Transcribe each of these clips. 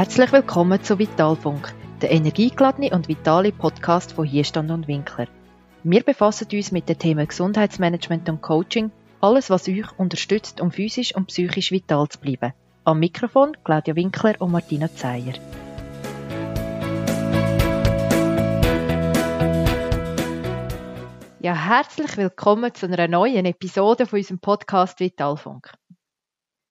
Herzlich willkommen zu Vitalfunk, der energiegeladene und vitale Podcast von Hierstand und Winkler. Wir befassen uns mit den Themen Gesundheitsmanagement und Coaching, alles was euch unterstützt, um physisch und psychisch vital zu bleiben. Am Mikrofon Claudia Winkler und Martina Zeyer. Ja, herzlich willkommen zu einer neuen Episode von unserem Podcast Vitalfunk.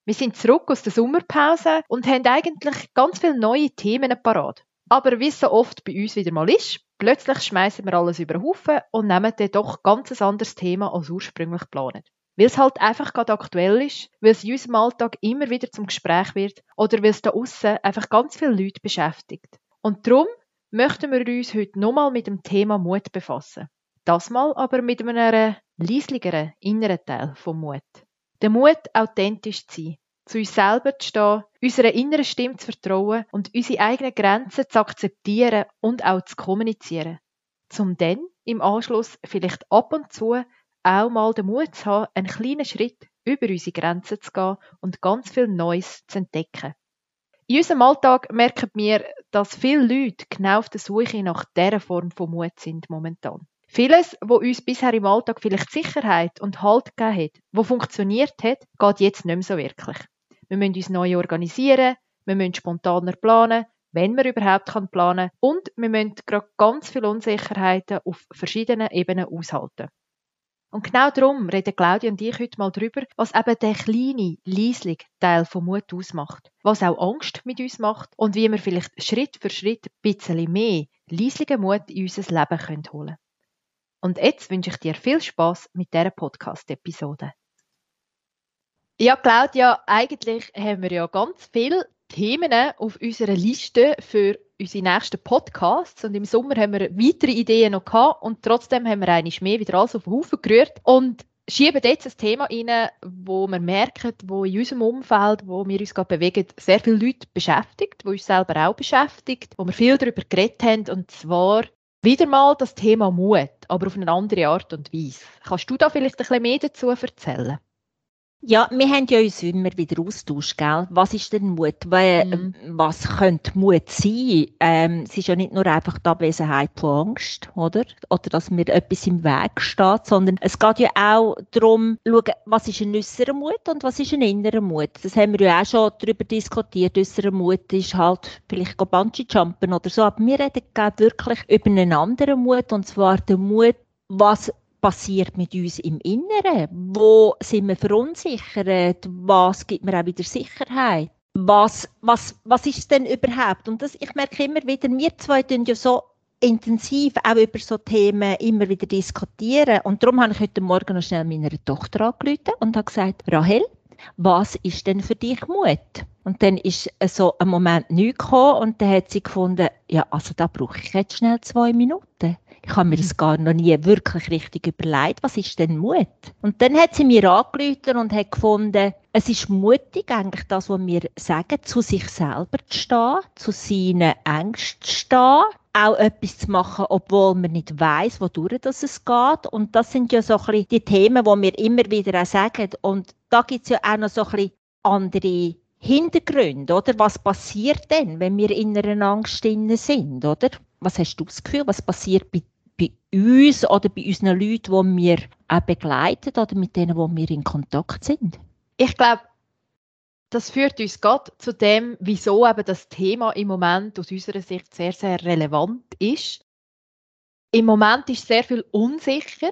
Wir sind zurück aus der Sommerpause und haben eigentlich ganz viele neue Themen parat. Aber wie es so oft bei uns wieder mal ist, plötzlich schmeißen wir alles über den Haufen und nehmen dann doch ganz ein anderes Thema als ursprünglich geplant. Weil es halt einfach gerade aktuell ist, weil es in unserem Alltag immer wieder zum Gespräch wird oder weil es da außen einfach ganz viele Leute beschäftigt. Und darum möchten wir uns heute nochmal mit dem Thema Mut befassen. Das mal aber mit einem leisligeren inneren Teil vom Mut. Der Mut, authentisch zu sein, zu uns selber zu stehen, unserer inneren Stimme zu vertrauen und unsere eigenen Grenzen zu akzeptieren und auch zu kommunizieren. Zum dann im Anschluss vielleicht ab und zu auch mal den Mut zu haben, einen kleinen Schritt über unsere Grenzen zu gehen und ganz viel Neues zu entdecken. In unserem Alltag merken wir, dass viele Leute genau auf der Suche nach dieser Form von Mut sind momentan. Vieles, wo uns bisher im Alltag vielleicht Sicherheit und Halt gegeben hat, wo funktioniert hat, geht jetzt nicht mehr so wirklich. Wir müssen uns neu organisieren, wir müssen spontaner planen, wenn man überhaupt kann planen und wir müssen gerade ganz viele Unsicherheiten auf verschiedenen Ebenen aushalten. Und genau darum reden Claudia und ich heute mal darüber, was eben der kleine, leislige Teil vom Mut ausmacht, was auch Angst mit uns macht und wie wir vielleicht Schritt für Schritt ein bisschen mehr leislichen Mut in unser Leben holen können. Und jetzt wünsche ich dir viel Spaß mit dieser Podcast-Episode. Ja, Claudia, eigentlich haben wir ja ganz viele Themen auf unserer Liste für unsere nächsten Podcasts. Und im Sommer haben wir weitere Ideen noch gehabt und trotzdem haben wir eigentlich mehr wieder alles auf den Haufen gerührt und schieben jetzt ein Thema rein, wo wir merken, wo in unserem Umfeld, wo wir uns gerade bewegen, sehr viele Leute beschäftigt, wo uns selber auch beschäftigt, wo wir viel darüber geredet haben, und zwar wieder mal das Thema Mut, aber auf eine andere Art und Weise. Kannst du da vielleicht ein bisschen mehr dazu erzählen? Ja, wir haben ja uns immer wieder austauscht, gell? Was ist denn Mut? Mhm. Was könnte Mut sein? Ähm, es ist ja nicht nur einfach die Abwesenheit von Angst, oder? Oder dass mir etwas im Weg steht, sondern es geht ja auch darum, schauen, was ist ein äußerer Mut und was ist ein innerer Mut. Das haben wir ja auch schon darüber diskutiert. Äußerer Mut ist halt vielleicht Bungee-Jumpen oder so, aber wir reden wirklich über einen anderen Mut, und zwar den Mut, was passiert mit uns im Inneren? Wo sind wir verunsichert? Was gibt mir auch wieder Sicherheit? Was, was, was ist denn überhaupt? Und das, ich merke immer wieder, wir zwei tun ja so intensiv auch über so Themen immer wieder diskutieren. Und darum habe ich heute Morgen noch schnell meiner Tochter angerufen und habe gesagt, Rahel, was ist denn für dich Mut? Und dann ist so ein Moment neu gekommen und dann hat sie gefunden, ja, also da brauche ich jetzt schnell zwei Minuten. Ich habe mir das gar noch nie wirklich richtig überlegt. Was ist denn Mut? Und dann hat sie mir angerufen und hat gefunden, es ist mutig, eigentlich das, was wir sagen, zu sich selber zu stehen, zu seinen Ängsten zu stehen, auch etwas zu machen, obwohl man nicht weiß, wodurch es geht. Und das sind ja so ein bisschen die Themen, die wir immer wieder auch sagen. Und da gibt es ja auch noch so ein bisschen andere Hintergründe, oder? Was passiert denn, wenn wir in einer Angst sind, oder? Was hast du das Gefühl, was passiert bei, bei uns oder bei unseren Leuten, die wir auch begleiten oder mit denen, wo wir in Kontakt sind? Ich glaube, das führt uns gerade zu dem, wieso eben das Thema im Moment aus unserer Sicht sehr, sehr relevant ist. Im Moment ist sehr viel unsicher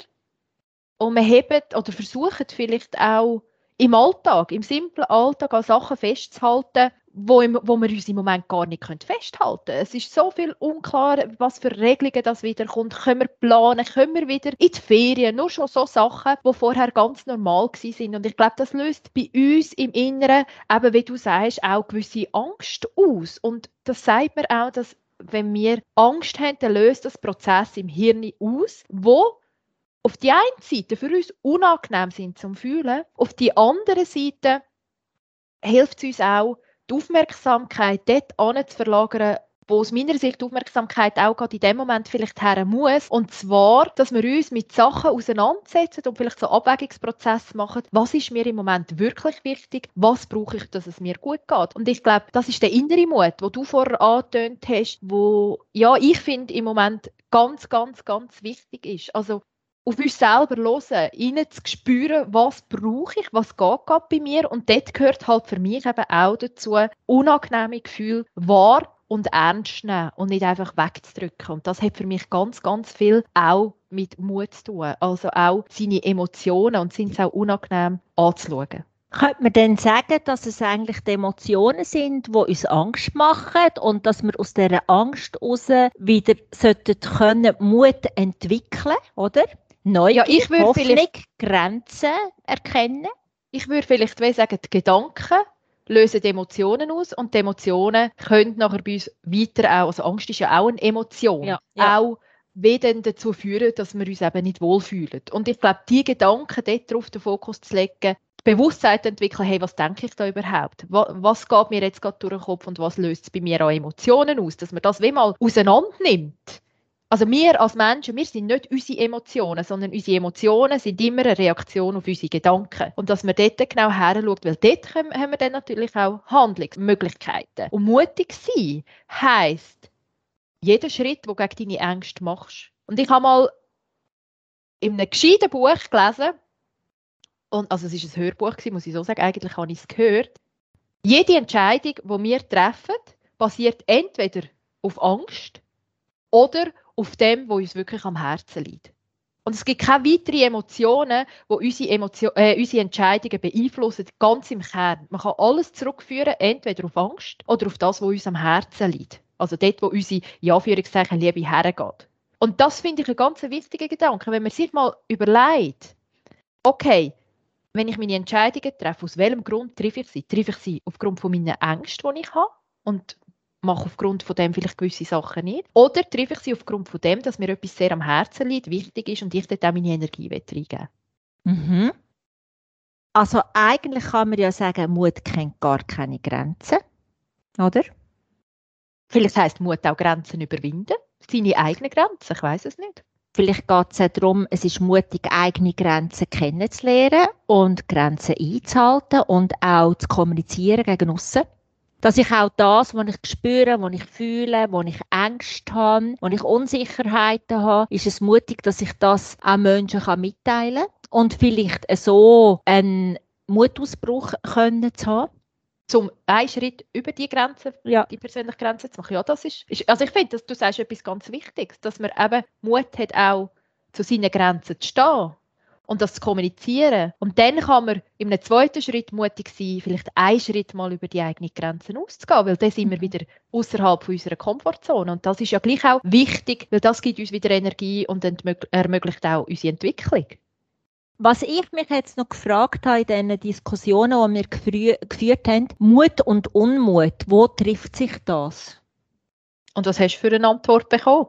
und wir haben oder versuchen vielleicht auch im Alltag, im simplen Alltag an Sachen festzuhalten, wo, im, wo wir uns im Moment gar nicht festhalten können. Es ist so viel unklar, was für Regelungen das wieder kommt. Können wir planen? Können wir wieder in die Ferien? Nur schon so Sachen, die vorher ganz normal sind. Und ich glaube, das löst bei uns im Inneren, eben wie du sagst, auch gewisse Angst aus. Und das sagt mir auch, dass wenn wir Angst haben, dann löst das Prozess im Hirn aus, wo auf die eine Seite für uns unangenehm sind zum Fühlen, auf die andere Seite hilft es uns auch, die Aufmerksamkeit dort zu verlagern, wo aus meiner Sicht die Aufmerksamkeit auch gerade in dem Moment vielleicht her muss. Und zwar, dass wir uns mit Sachen auseinandersetzen und vielleicht so Abwägungsprozesse machen. Was ist mir im Moment wirklich wichtig? Was brauche ich, dass es mir gut geht? Und ich glaube, das ist der innere Mut, wo du vorher angetönt hast, wo, ja, ich finde im Moment ganz, ganz, ganz wichtig ist. Also, auf uns selber hören, ihnen zu spüren, was brauche ich, was geht gerade bei mir. Und dort gehört halt für mich eben auch dazu, unangenehme Gefühle wahr und ernst nehmen und nicht einfach wegzudrücken. Und das hat für mich ganz, ganz viel auch mit Mut zu tun. Also auch seine Emotionen und sind es auch unangenehm anzuschauen. Könnte man dann sagen, dass es eigentlich die Emotionen sind, die uns Angst machen und dass wir aus dieser Angst heraus wieder können Mut entwickeln, oder? Neugier, ja, ich würde Hoffnung, Grenzen erkennen. Ich würde vielleicht sagen, die Gedanken lösen die Emotionen aus und die Emotionen können nachher bei uns weiter auch, also Angst ist ja auch eine Emotion, ja, ja. auch wieder dazu führen, dass wir uns eben nicht wohlfühlen. Und ich glaube, die Gedanken dort drauf den Fokus zu legen, Bewusstsein zu entwickeln, hey, was denke ich da überhaupt? Was, was geht mir jetzt gerade durch den Kopf und was löst es bei mir an Emotionen aus? Dass man das wie mal auseinander nimmt also wir als Menschen, wir sind nicht unsere Emotionen, sondern unsere Emotionen sind immer eine Reaktion auf unsere Gedanken. Und dass man dort genau her schaut, weil dort haben wir dann natürlich auch Handlungsmöglichkeiten. Und mutig sein heisst, jeder Schritt, den du gegen deine Ängste machst. Und ich habe mal in einem gescheiten Buch gelesen, und, also es war ein Hörbuch, muss ich so sagen, eigentlich habe ich es gehört. Jede Entscheidung, die wir treffen, basiert entweder auf Angst oder auf dem, wo uns wirklich am Herzen liegt. Und es gibt keine weiteren Emotionen, die unsere, Emotion, äh, unsere Entscheidungen beeinflussen, ganz im Kern. Man kann alles zurückführen, entweder auf Angst oder auf das, was uns am Herzen liegt. Also dort, wo unsere, ja, Führungszeichen, Liebe hergeht. Und das finde ich ein ganz wichtiger Gedanke, wenn man sich mal überlegt, okay, wenn ich meine Entscheidungen treffe, aus welchem Grund treffe ich sie? Treffe ich sie aufgrund von meinen Ängsten, die ich habe? Und mache aufgrund von dem vielleicht gewisse Sachen nicht. Oder treffe ich sie aufgrund von dem, dass mir etwas sehr am Herzen liegt, wichtig ist und ich dort auch meine Energie reingeben mhm. Also eigentlich kann man ja sagen, Mut kennt gar keine Grenzen, oder? Vielleicht heißt Mut auch Grenzen überwinden, seine eigenen Grenzen, ich weiß es nicht. Vielleicht geht es auch darum, es ist mutig, eigene Grenzen kennenzulernen und Grenzen einzuhalten und auch zu kommunizieren gegen aussen dass ich auch das, was ich spüre, was ich fühle, wo ich Ängste habe, wo ich Unsicherheiten habe, ist es mutig, dass ich das auch Menschen mitteilen kann und vielleicht so einen Mutausbruch können zu haben. Zum einen Schritt über die Grenze, ja. die persönliche Grenze zu machen. Ja, das ist, also ich finde, dass du sagst etwas ganz Wichtiges, dass man eben Mut hat, auch zu seinen Grenzen zu stehen und das zu kommunizieren. Und dann kann man in einem zweiten Schritt mutig sein, vielleicht einen Schritt mal über die eigenen Grenzen auszugehen, weil dann sind wir mhm. wieder außerhalb unserer Komfortzone. Und das ist ja gleich auch wichtig, weil das gibt uns wieder Energie und ermöglicht auch unsere Entwicklung. Was ich mich jetzt noch gefragt habe in diesen Diskussionen, die wir geführt haben, Mut und Unmut, wo trifft sich das? Und was hast du für eine Antwort bekommen?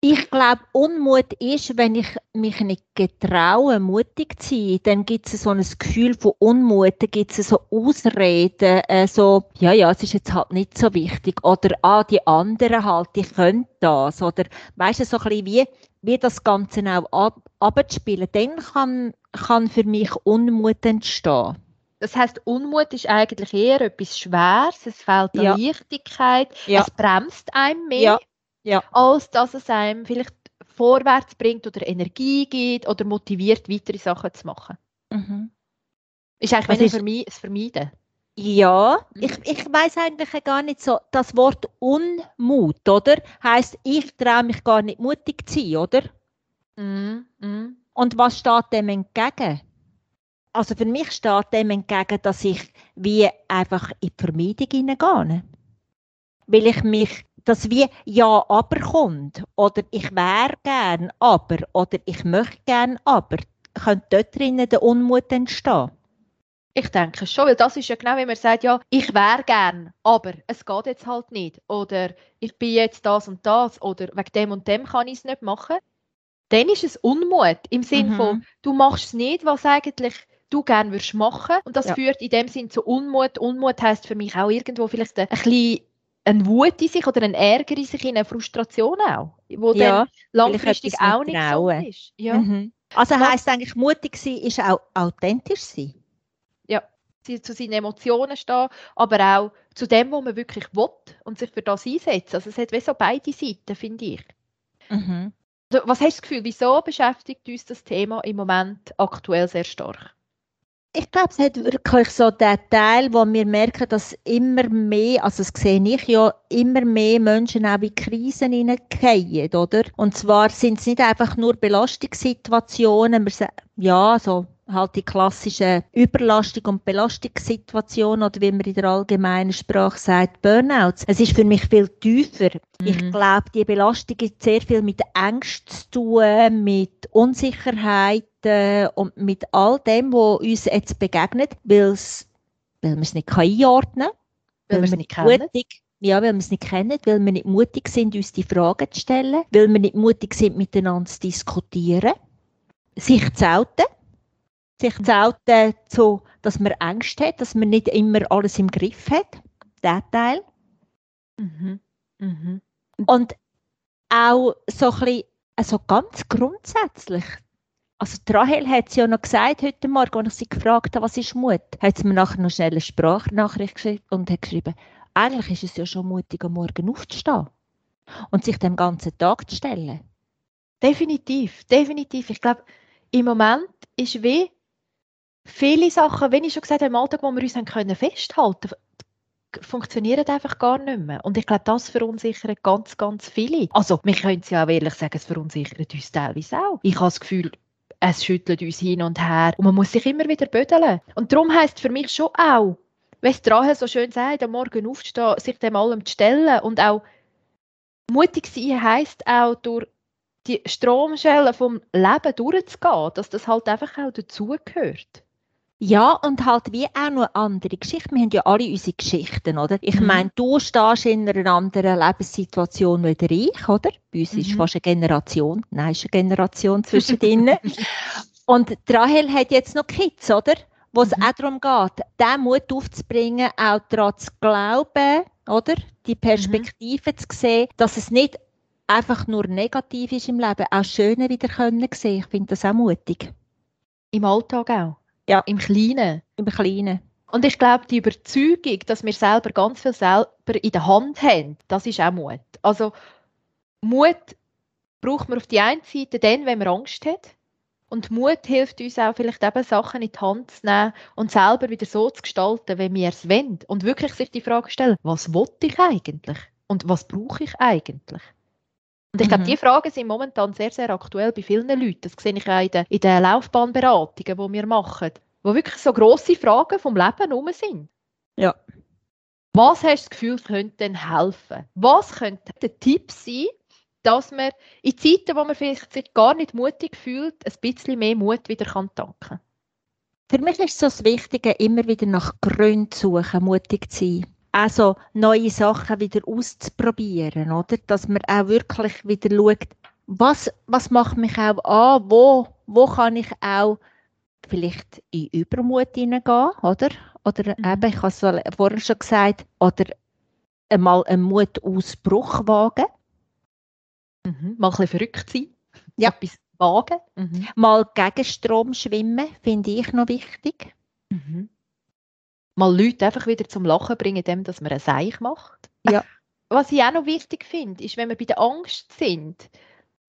Ich glaube, Unmut ist, wenn ich mich nicht getraue, mutig zu sein, dann gibt es so ein Gefühl von Unmut, dann gibt es so Ausreden, äh, so, ja, ja, es ist jetzt halt nicht so wichtig, oder, ah, die anderen halt, die können das, oder, weißt du, so ein bisschen wie, wie das Ganze auch ab, abzuspielen, dann kann, kann für mich Unmut entstehen. Das heißt, Unmut ist eigentlich eher etwas Schweres, es fehlt an ja. Leichtigkeit, ja. es bremst einem mehr. Ja ja. als dass es einem vielleicht vorwärts bringt oder Energie gibt oder motiviert, weitere Sachen zu machen. Mhm. Ist eigentlich ist, Verme das Vermeiden. Ja, mhm. ich, ich weiß eigentlich gar nicht so, das Wort Unmut, oder? Heißt, ich traue mich gar nicht mutig zu sein, oder? Mhm. Mhm. Und was steht dem entgegen? Also für mich steht dem entgegen, dass ich wie einfach in die Vermeidung hineingehe. Weil ich mich dass wie ja, aber kommt oder ich wäre gern, aber oder ich möchte gern, aber könnte dort drinnen der Unmut entstehen? Ich denke schon, weil das ist ja genau, wie man sagt, ja, ich wäre gern, aber es geht jetzt halt nicht. Oder ich bin jetzt das und das oder wegen dem und dem kann ich es nicht machen. Dann ist es Unmut im Sinne mhm. von, du machst es nicht, was eigentlich du gerne würdest machen. Und das ja. führt in dem Sinn zu Unmut. Unmut heißt für mich auch irgendwo vielleicht ein bisschen eine Wut in sich oder ein Ärger in sich, in eine Frustration auch, wo Ja, dann langfristig auch nicht gesund ist. Ja. Mhm. Also Was- heisst eigentlich, mutig sein ist auch authentisch sein. sie- zu seinen Emotionen stehen, aber auch zu dem, was man wirklich will und sich für das einsetzen. Also es hat wie so beide Seiten, finde ich. Mhm. Also, Was hast du das Gefühl, wieso beschäftigt uns das Thema im Moment aktuell sehr stark? Ich glaube, es hat wirklich so den Teil, wo wir merken, dass immer mehr, also das sehe ich ja, immer mehr Menschen auch in Krisen hineingehen, oder? Und zwar sind es nicht einfach nur Belastungssituationen, wir ja, so halt die klassischen Überlastung- und Belastungssituationen oder wie man in der allgemeinen Sprache sagt, Burnouts. Es ist für mich viel tiefer. Ich Mhm. glaube, die Belastung hat sehr viel mit Ängsten zu tun, mit Unsicherheiten und mit all dem, was uns jetzt begegnet, weil wir es nicht einordnen können, Weil wir es nicht kennen. mutig, ja, weil wir es nicht kennen, weil wir nicht mutig sind, uns die Fragen zu stellen, weil wir nicht mutig sind, miteinander zu diskutieren, sich zu outen, sich zu outen, so, dass man Angst hat, dass man nicht immer alles im Griff hat, der Teil. Mhm. Mhm. Und auch so ein bisschen, also ganz grundsätzlich, also die Rahel hat es ja noch gesagt heute Morgen, als ich sie gefragt habe, was ist Mut, hat sie mir nachher noch schnell eine Sprachnachricht geschrieben und hat geschrieben, eigentlich ist es ja schon mutig, am Morgen aufzustehen und sich dem ganzen Tag zu stellen. Definitiv, definitiv. Ich glaube, im Moment ist wie viele Sachen, wenn ich schon gesagt habe, im Alltag, wo wir uns haben können festhalten funktionieren einfach gar nicht mehr. Und ich glaube, das verunsichert ganz, ganz viele. Also, wir können es ja auch ehrlich sagen, es verunsichert uns teilweise auch. Ich habe das Gefühl, es schüttelt uns hin und her und man muss sich immer wieder bödeln. Und darum heisst für mich schon auch, wenn es Rahel so schön sagt, am Morgen aufzustehen, sich dem allem zu stellen und auch mutig sein heisst auch durch die Stromschwelle vom Leben durchzugehen, dass das halt einfach auch dazugehört. Ja, und halt wie auch noch andere Geschichten. Wir haben ja alle unsere Geschichten, oder? Ich Mhm. meine, du stehst in einer anderen Lebenssituation wie der ich, oder? Bei uns ist Mhm. fast eine Generation, nein, ist eine Generation zwischendrin. und die Rahel hat jetzt noch Kids, oder? Wo es Mhm. auch darum geht, den Mut aufzubringen, auch daran zu glauben, oder? Die Perspektive zu sehen, dass es nicht einfach nur negativ ist im Leben, auch Schöne wieder können sehen. Ich finde das auch mutig. Im Alltag auch. Ja. Im Kleinen. Im Kleinen. Und ich glaube, die Überzeugung, dass wir selber ganz viel selber in der Hand haben, das ist auch Mut. Also Mut braucht man auf die einen Seite dann, wenn man Angst hat. Und Mut hilft uns auch vielleicht eben Sachen in die Hand zu nehmen und selber wieder so zu gestalten, wie wir es wollen. Und wirklich sich die Frage stellen, was will ich eigentlich? Und was brauche ich eigentlich? Und ich glaube, Mhm. diese Fragen sind momentan sehr, sehr aktuell bei vielen Leuten. Das sehe ich auch in den, in den Laufbahnberatungen, die wir machen, wo wirklich so grosse Fragen vom Leben herum sind. Ja. Was hast du das Gefühl, könnte denn helfen? Was könnte der Tipp sein, dass man in Zeiten, wo man vielleicht sich gar nicht mutig fühlt, ein bisschen mehr Mut wieder kann tanken Für mich ist so das Wichtige, immer wieder nach Gründen zu suchen, mutig zu sein. Also neue Sachen wieder auszuprobieren, oder? Dass man auch wirklich wieder schaut, was, was macht mich auch an, wo, wo kann ich auch vielleicht in Übermut hineingehen, oder? Oder Mhm. eben, ich habe es so vorher schon gesagt, oder einmal einen Mutausbruch wagen, Mhm. Mal ein bisschen verrückt sein. Ja. Etwas wagen. Mhm. mal gegen Strom schwimmen, finde ich noch wichtig. Mhm. Mal Leute einfach wieder zum Lachen bringen, indem dass man ein Seich macht. Ja. Was ich auch noch wichtig finde, ist, wenn wir bei der Angst sind,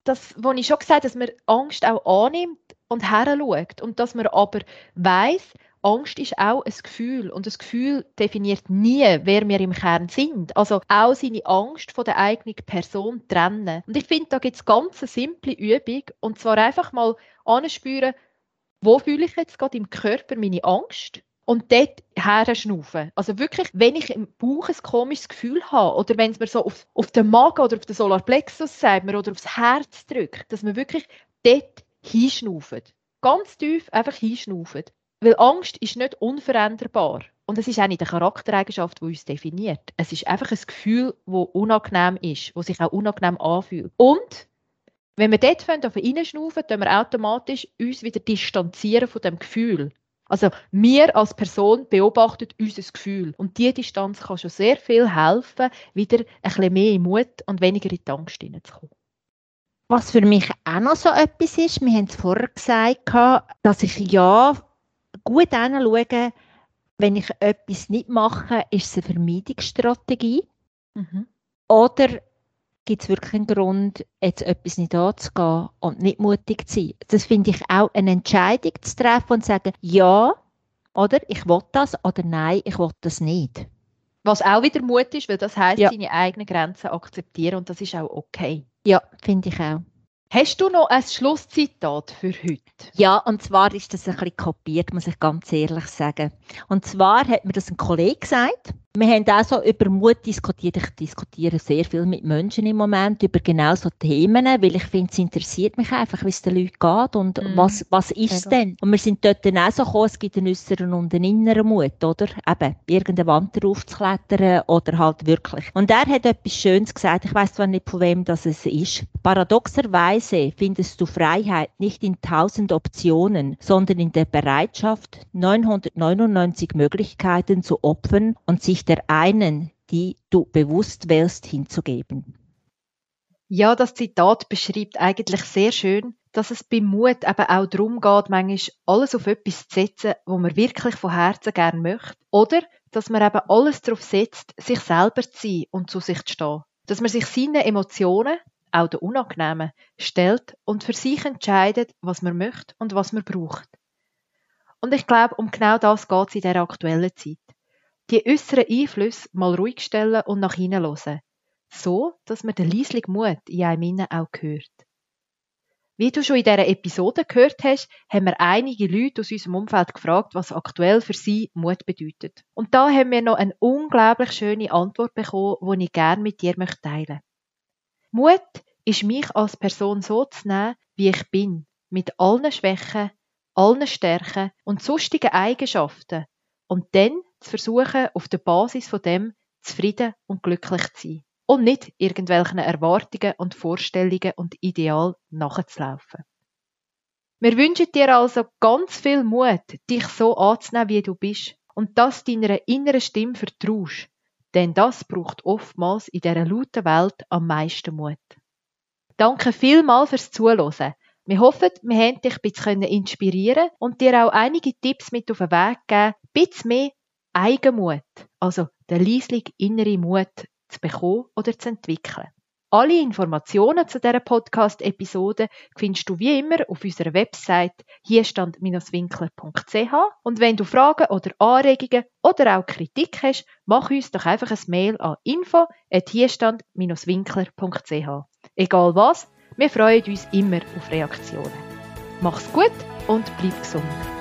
das, wo ich schon gesagt habe, dass man Angst auch annimmt und heranschaut und dass man aber weiß, Angst ist auch ein Gefühl und das Gefühl definiert nie, wer wir im Kern sind. Also auch seine Angst von der eigenen Person trennen. Und ich finde, da gibt es ganz eine simple Übung und zwar einfach mal anspüren, wo fühle ich jetzt gerade im Körper meine Angst und dort herschnaufen. Also wirklich, wenn ich im Bauch ein komisches Gefühl habe oder wenn es mir so auf, auf den Magen oder auf den Solarplexus sagt mir, oder aufs Herz drückt, dass man wirklich dort hinschnauft. Ganz tief einfach hinschnaufen. Weil Angst ist nicht unveränderbar. Und es ist auch nicht eine Charaktereigenschaft, die uns definiert. Es ist einfach ein Gefühl, das unangenehm ist, das sich auch unangenehm anfühlt. Und wenn wir dort reinschnaufen, tun wir automatisch uns wieder distanzieren von dem Gefühl. Also wir als Person beobachten unser Gefühl und diese Distanz kann schon sehr viel helfen, wieder ein bisschen mehr in Mut und weniger in die Angst hineinzukommen. Was für mich auch noch so etwas ist, wir haben es vorher gesagt, dass ich ja gut hinschaue, wenn ich etwas nicht mache, ist es eine Vermeidungsstrategie. Mhm. Oder gibt es wirklich einen Grund, jetzt etwas nicht anzugehen und nicht mutig zu sein? Das finde ich auch eine Entscheidung zu treffen und zu sagen, ja, oder ich will das, oder nein, ich will das nicht. Was auch wieder Mut ist, weil das heißt, ja. seine eigenen Grenzen akzeptieren und das ist auch okay. Ja, finde ich auch. Hast du noch ein Schlusszitat für heute? Ja, und zwar ist das ein bisschen kopiert, muss ich ganz ehrlich sagen. Und zwar hat mir das ein Kollege gesagt. Wir haben auch so über Mut diskutiert. Ich diskutiere sehr viel mit Menschen im Moment über genau so Themen, weil ich finde, es interessiert mich einfach, wie es den Leuten geht und mm. was, was ist es denn? Und wir sind dort dann auch so gekommen, es gibt einen äußeren und einen inneren Mut, oder? Eben, irgendeine Wand drauf zu klettern oder halt wirklich. Und er hat etwas Schönes gesagt, ich weiß zwar nicht, von wem das es ist. Paradoxerweise findest du Freiheit nicht in tausend Optionen, sondern in der Bereitschaft, 999 Möglichkeiten zu opfern und sich der einen, die du bewusst wählst, hinzugeben. Ja, das Zitat beschreibt eigentlich sehr schön, dass es beim Mut eben auch darum geht, manchmal alles auf etwas zu setzen, wo man wirklich von Herzen gern möchte. Oder, dass man eben alles darauf setzt, sich selber zu sein und zu sich zu stehen. Dass man sich seinen Emotionen, auch den unangenehmen, stellt und für sich entscheidet, was man möchte und was man braucht. Und ich glaube, um genau das geht es in dieser aktuellen Zeit die äußeren Einflüsse mal ruhig stellen und nach innen hören. So, dass man den leislichen Mut in einem innen auch hört. Wie du schon in dieser Episode gehört hast, haben wir einige Leute aus unserem Umfeld gefragt, was aktuell für sie Mut bedeutet. Und da haben wir noch eine unglaublich schöne Antwort bekommen, die ich gerne mit dir teilen möchte. Mut ist mich als Person so zu nehmen, wie ich bin, mit allen Schwächen, allen Stärken und sonstigen Eigenschaften und dann zu versuchen, auf der Basis von dem zufrieden und glücklich zu sein. Und nicht irgendwelchen Erwartungen und Vorstellungen und Ideal nachzulaufen. Wir wünschen dir also ganz viel Mut, dich so anzunehmen, wie du bist und dass deiner inneren Stimme vertraust. Denn das braucht oftmals in dieser lauten Welt am meisten Mut. Danke vielmals fürs Zuhören. Wir hoffen, wir haben dich ein bisschen inspirieren und dir auch einige Tipps mit auf den Weg geben, ein bisschen mehr Eigenmut, also den leislichen inneren Mut zu bekommen oder zu entwickeln. Alle Informationen zu dieser Podcast-Episode findest du wie immer auf unserer Website hierstand-winkler.ch und wenn du Fragen oder Anregungen oder auch Kritik hast, mach uns doch einfach ein Mail an info@hierstand-winkler.ch. Egal was, wir freuen uns immer auf Reaktionen. Mach's gut und bleib gesund.